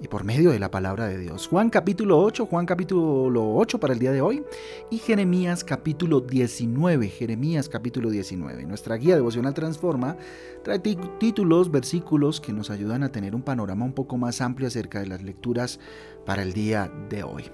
y por medio de la palabra de Dios. Juan capítulo 8, Juan capítulo 8 para el día de hoy y Jeremías capítulo 19, Jeremías capítulo 19. Nuestra guía devocional Transforma trae títulos, versículos que nos ayudan a tener un panorama un poco más amplio acerca de las lecturas para el día de hoy.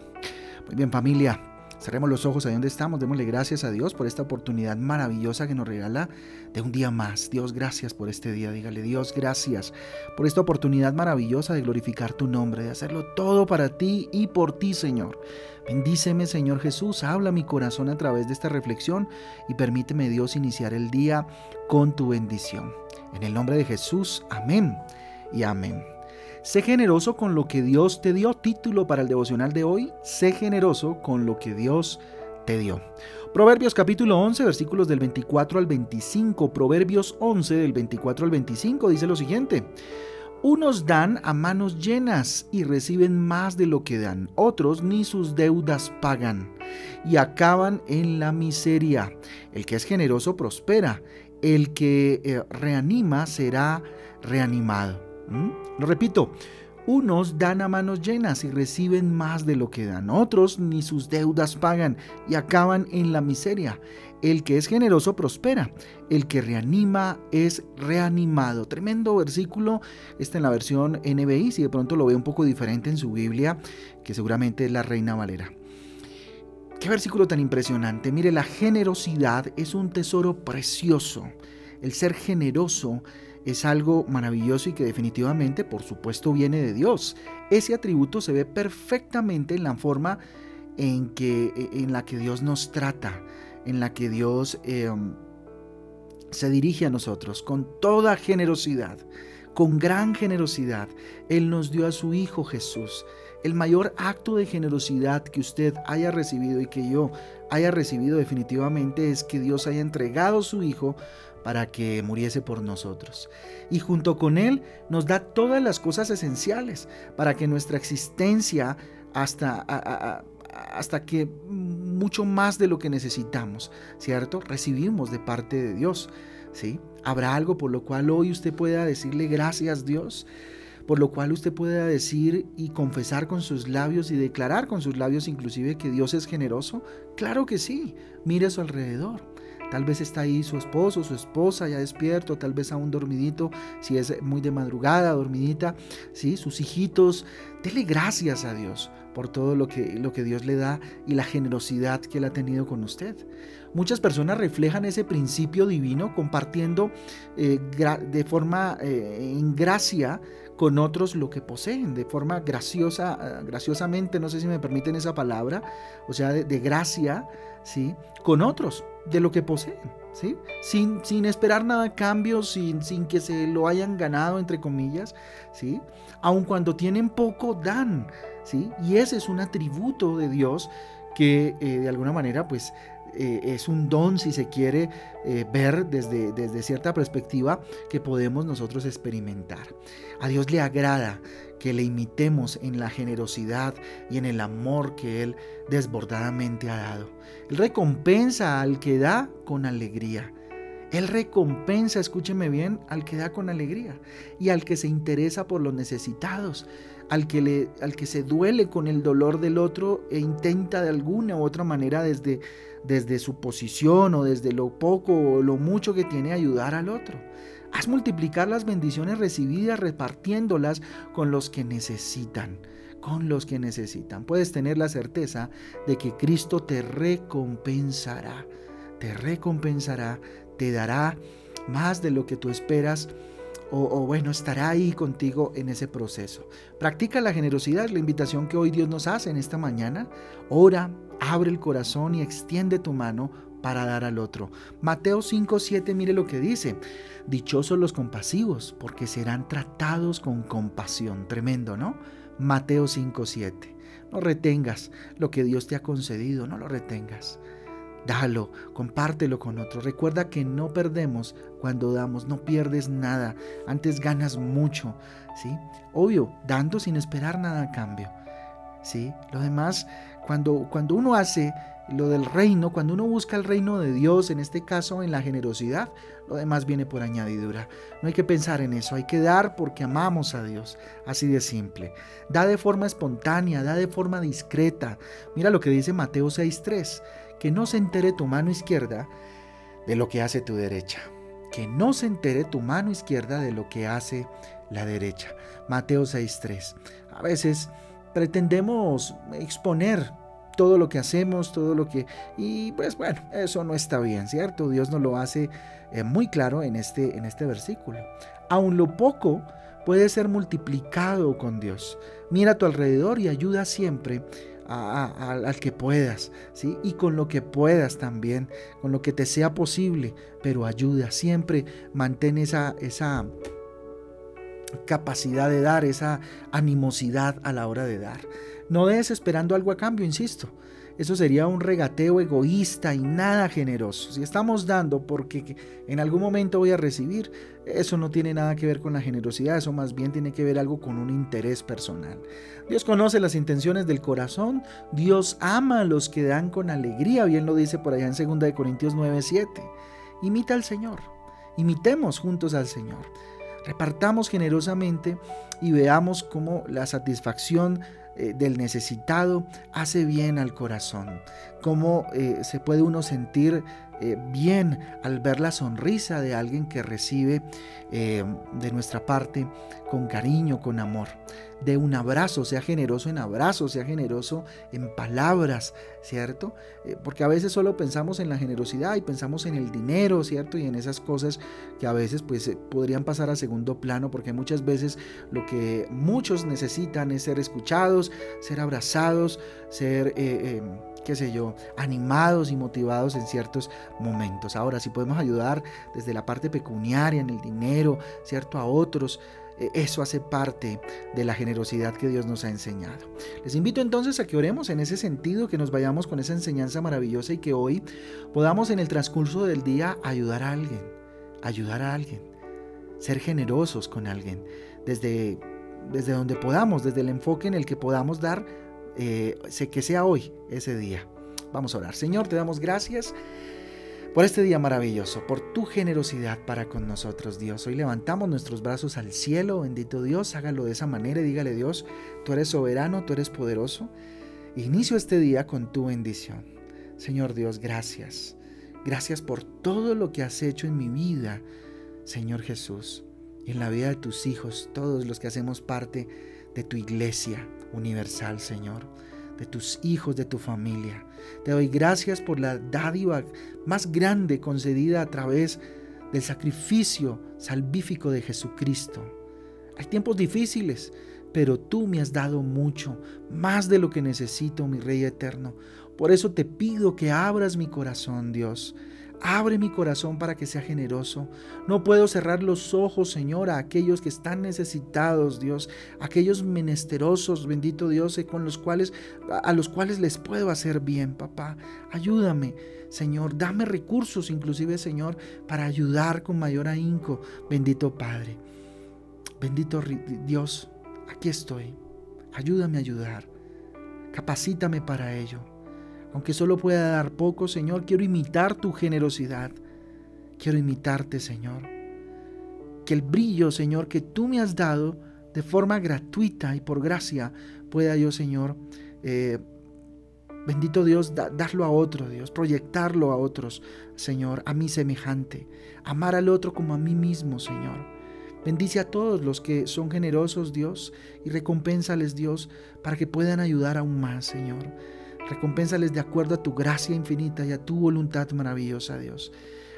Muy bien familia, Cerremos los ojos ahí donde estamos, démosle gracias a Dios por esta oportunidad maravillosa que nos regala de un día más. Dios, gracias por este día. Dígale, Dios, gracias por esta oportunidad maravillosa de glorificar tu nombre, de hacerlo todo para ti y por ti, Señor. Bendíceme, Señor Jesús, habla mi corazón a través de esta reflexión y permíteme, Dios, iniciar el día con tu bendición. En el nombre de Jesús, amén y amén. Sé generoso con lo que Dios te dio. Título para el devocional de hoy. Sé generoso con lo que Dios te dio. Proverbios capítulo 11, versículos del 24 al 25. Proverbios 11, del 24 al 25, dice lo siguiente. Unos dan a manos llenas y reciben más de lo que dan. Otros ni sus deudas pagan y acaban en la miseria. El que es generoso prospera. El que eh, reanima será reanimado. ¿Mm? Lo repito, unos dan a manos llenas y reciben más de lo que dan, otros ni sus deudas pagan y acaban en la miseria. El que es generoso prospera, el que reanima es reanimado. Tremendo versículo, está en la versión NBI, si de pronto lo ve un poco diferente en su Biblia, que seguramente es la Reina Valera. Qué versículo tan impresionante. Mire, la generosidad es un tesoro precioso. El ser generoso es algo maravilloso y que definitivamente, por supuesto, viene de Dios. Ese atributo se ve perfectamente en la forma en, que, e, en la que Dios nos trata, en la que Dios em, se dirige a nosotros con toda generosidad, con gran generosidad. Él nos dio a su Hijo Jesús. El mayor acto de generosidad que usted haya recibido y que yo haya recibido definitivamente es que Dios haya entregado su Hijo para que muriese por nosotros. Y junto con Él nos da todas las cosas esenciales para que nuestra existencia hasta, hasta que mucho más de lo que necesitamos, ¿cierto? Recibimos de parte de Dios, ¿sí? ¿Habrá algo por lo cual hoy usted pueda decirle gracias Dios? Por lo cual usted pueda decir y confesar con sus labios y declarar con sus labios inclusive que Dios es generoso? Claro que sí, mire a su alrededor. Tal vez está ahí su esposo, su esposa ya despierto, tal vez aún dormidito, si es muy de madrugada, dormidita, ¿sí? sus hijitos. Dele gracias a Dios por todo lo que, lo que Dios le da y la generosidad que Él ha tenido con usted. Muchas personas reflejan ese principio divino compartiendo eh, de forma eh, en gracia con otros lo que poseen, de forma graciosa, eh, graciosamente, no sé si me permiten esa palabra, o sea, de, de gracia, ¿sí? Con otros de lo que poseen, ¿sí? Sin, sin esperar nada a cambio, sin, sin que se lo hayan ganado, entre comillas, ¿sí? Aun cuando tienen poco, dan, ¿sí? Y ese es un atributo de Dios que eh, de alguna manera, pues, eh, es un don, si se quiere eh, ver desde, desde cierta perspectiva, que podemos nosotros experimentar. A Dios le agrada que le imitemos en la generosidad y en el amor que Él desbordadamente ha dado. Él recompensa al que da con alegría. Él recompensa, escúcheme bien, al que da con alegría y al que se interesa por los necesitados, al que, le, al que se duele con el dolor del otro e intenta de alguna u otra manera desde, desde su posición o desde lo poco o lo mucho que tiene ayudar al otro. Haz multiplicar las bendiciones recibidas repartiéndolas con los que necesitan, con los que necesitan. Puedes tener la certeza de que Cristo te recompensará, te recompensará, te dará más de lo que tú esperas o, bueno, estará ahí contigo en ese proceso. Practica la generosidad, la invitación que hoy Dios nos hace en esta mañana. Ora, abre el corazón y extiende tu mano para dar al otro. Mateo 5, 7, mire lo que dice. Dichosos los compasivos, porque serán tratados con compasión. Tremendo, ¿no? Mateo 5, 7. No retengas lo que Dios te ha concedido, no lo retengas. Dalo, compártelo con otros. Recuerda que no perdemos cuando damos, no pierdes nada, antes ganas mucho, ¿sí? Obvio, dando sin esperar nada a cambio. ¿Sí? Lo demás, cuando, cuando uno hace lo del reino, cuando uno busca el reino de Dios, en este caso en la generosidad, lo demás viene por añadidura. No hay que pensar en eso, hay que dar porque amamos a Dios, así de simple. Da de forma espontánea, da de forma discreta. Mira lo que dice Mateo 6.3 que no se entere tu mano izquierda de lo que hace tu derecha. Que no se entere tu mano izquierda de lo que hace la derecha. Mateo 6.3. A veces pretendemos exponer todo lo que hacemos, todo lo que... Y pues bueno, eso no está bien, ¿cierto? Dios nos lo hace eh, muy claro en este, en este versículo. Aun lo poco puede ser multiplicado con Dios. Mira a tu alrededor y ayuda siempre al que puedas, ¿sí? Y con lo que puedas también, con lo que te sea posible, pero ayuda, siempre mantén esa, esa capacidad de dar, esa animosidad a la hora de dar. No des esperando algo a cambio, insisto. Eso sería un regateo egoísta y nada generoso. Si estamos dando porque en algún momento voy a recibir, eso no tiene nada que ver con la generosidad, eso más bien tiene que ver algo con un interés personal. Dios conoce las intenciones del corazón, Dios ama a los que dan con alegría, bien lo dice por allá en 2 Corintios 9:7. Imita al Señor, imitemos juntos al Señor. Repartamos generosamente y veamos cómo la satisfacción eh, del necesitado hace bien al corazón, cómo eh, se puede uno sentir eh, bien al ver la sonrisa de alguien que recibe de nuestra parte con cariño, con amor. De un abrazo, sea generoso en abrazos, sea generoso en palabras, ¿cierto? porque a veces solo pensamos en la generosidad y pensamos en el dinero, ¿cierto? Y en esas cosas que a veces pues podrían pasar a segundo plano porque muchas veces lo que muchos necesitan es ser escuchados, ser abrazados, ser, eh, qué sé yo, animados y motivados en ciertos momentos. Ahora, si podemos ayudar desde la parte pecuniaria, en el dinero, ¿cierto? A otros, eh, eso hace parte de la generosidad que Dios nos ha enseñado. Les invito entonces a que oremos en ese sentido, que nos vayamos con esa enseñanza maravillosa y que hoy podamos en el transcurso del día ayudar a alguien, ayudar a alguien, ser generosos con alguien, desde desde donde podamos, desde el enfoque en el que podamos dar, eh, que sea hoy ese día. Vamos a orar. Señor, te damos gracias por este día maravilloso, por tu generosidad para con nosotros, Dios. Hoy levantamos nuestros brazos al cielo, bendito Dios, hágalo de esa manera y dígale Dios, tú eres soberano, tú eres poderoso. Inicio este día con tu bendición. Señor Dios, gracias. Gracias por todo lo que has hecho en mi vida, Señor Jesús en la vida de tus hijos, todos los que hacemos parte de tu iglesia universal, Señor, de tus hijos, de tu familia. Te doy gracias por la dádiva más grande concedida a través del sacrificio salvífico de Jesucristo. Hay tiempos difíciles, pero tú me has dado mucho, más de lo que necesito, mi Rey eterno. Por eso te pido que abras mi corazón, Dios, Abre mi corazón para que sea generoso. No puedo cerrar los ojos, Señor, a aquellos que están necesitados, Dios, aquellos menesterosos, bendito Dios, eh, con los cuales a los cuales les puedo hacer bien, papá. Ayúdame, Señor, dame recursos inclusive, Señor, para ayudar con mayor ahínco, bendito Padre. Bendito Dios, aquí estoy. Ayúdame a ayudar. Capacítame para ello. Aunque solo pueda dar poco, Señor, quiero imitar tu generosidad. Quiero imitarte, Señor. Que el brillo, Señor, que tú me has dado de forma gratuita y por gracia, pueda yo, Señor, eh, bendito Dios, darlo a otro, Dios, proyectarlo a otros, Señor, a mí semejante. Amar al otro como a mí mismo, Señor. Bendice a todos los que son generosos, Dios, y recompénsales, Dios, para que puedan ayudar aún más, Señor. Recompénsales de acuerdo a tu gracia infinita y a tu voluntad maravillosa, Dios.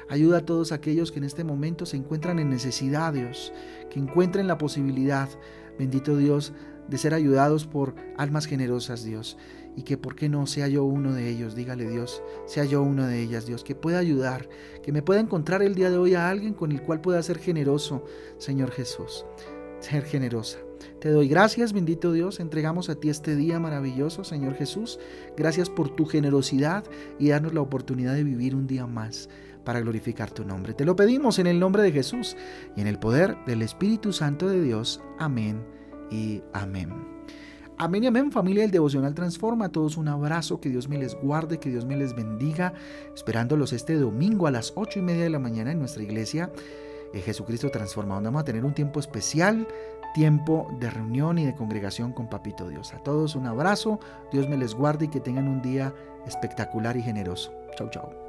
Ayuda a todos aquellos que en este momento se encuentran en necesidad, Dios, que encuentren la posibilidad, bendito Dios, de ser ayudados por almas generosas, Dios. Y que, ¿por qué no sea yo uno de ellos? Dígale Dios, sea yo una de ellas, Dios, que pueda ayudar, que me pueda encontrar el día de hoy a alguien con el cual pueda ser generoso, Señor Jesús. Ser generosa. Te doy gracias, bendito Dios. Entregamos a ti este día maravilloso, Señor Jesús. Gracias por tu generosidad y darnos la oportunidad de vivir un día más para glorificar tu nombre. Te lo pedimos en el nombre de Jesús y en el poder del Espíritu Santo de Dios. Amén y amén. Amén y amén, familia del Devocional Transforma. A todos un abrazo, que Dios me les guarde, que Dios me les bendiga. Esperándolos este domingo a las ocho y media de la mañana en nuestra iglesia. Eh, Jesucristo Transforma, donde vamos a tener un tiempo especial, tiempo de reunión y de congregación con Papito Dios. A todos un abrazo, Dios me les guarde y que tengan un día espectacular y generoso. Chau, chau.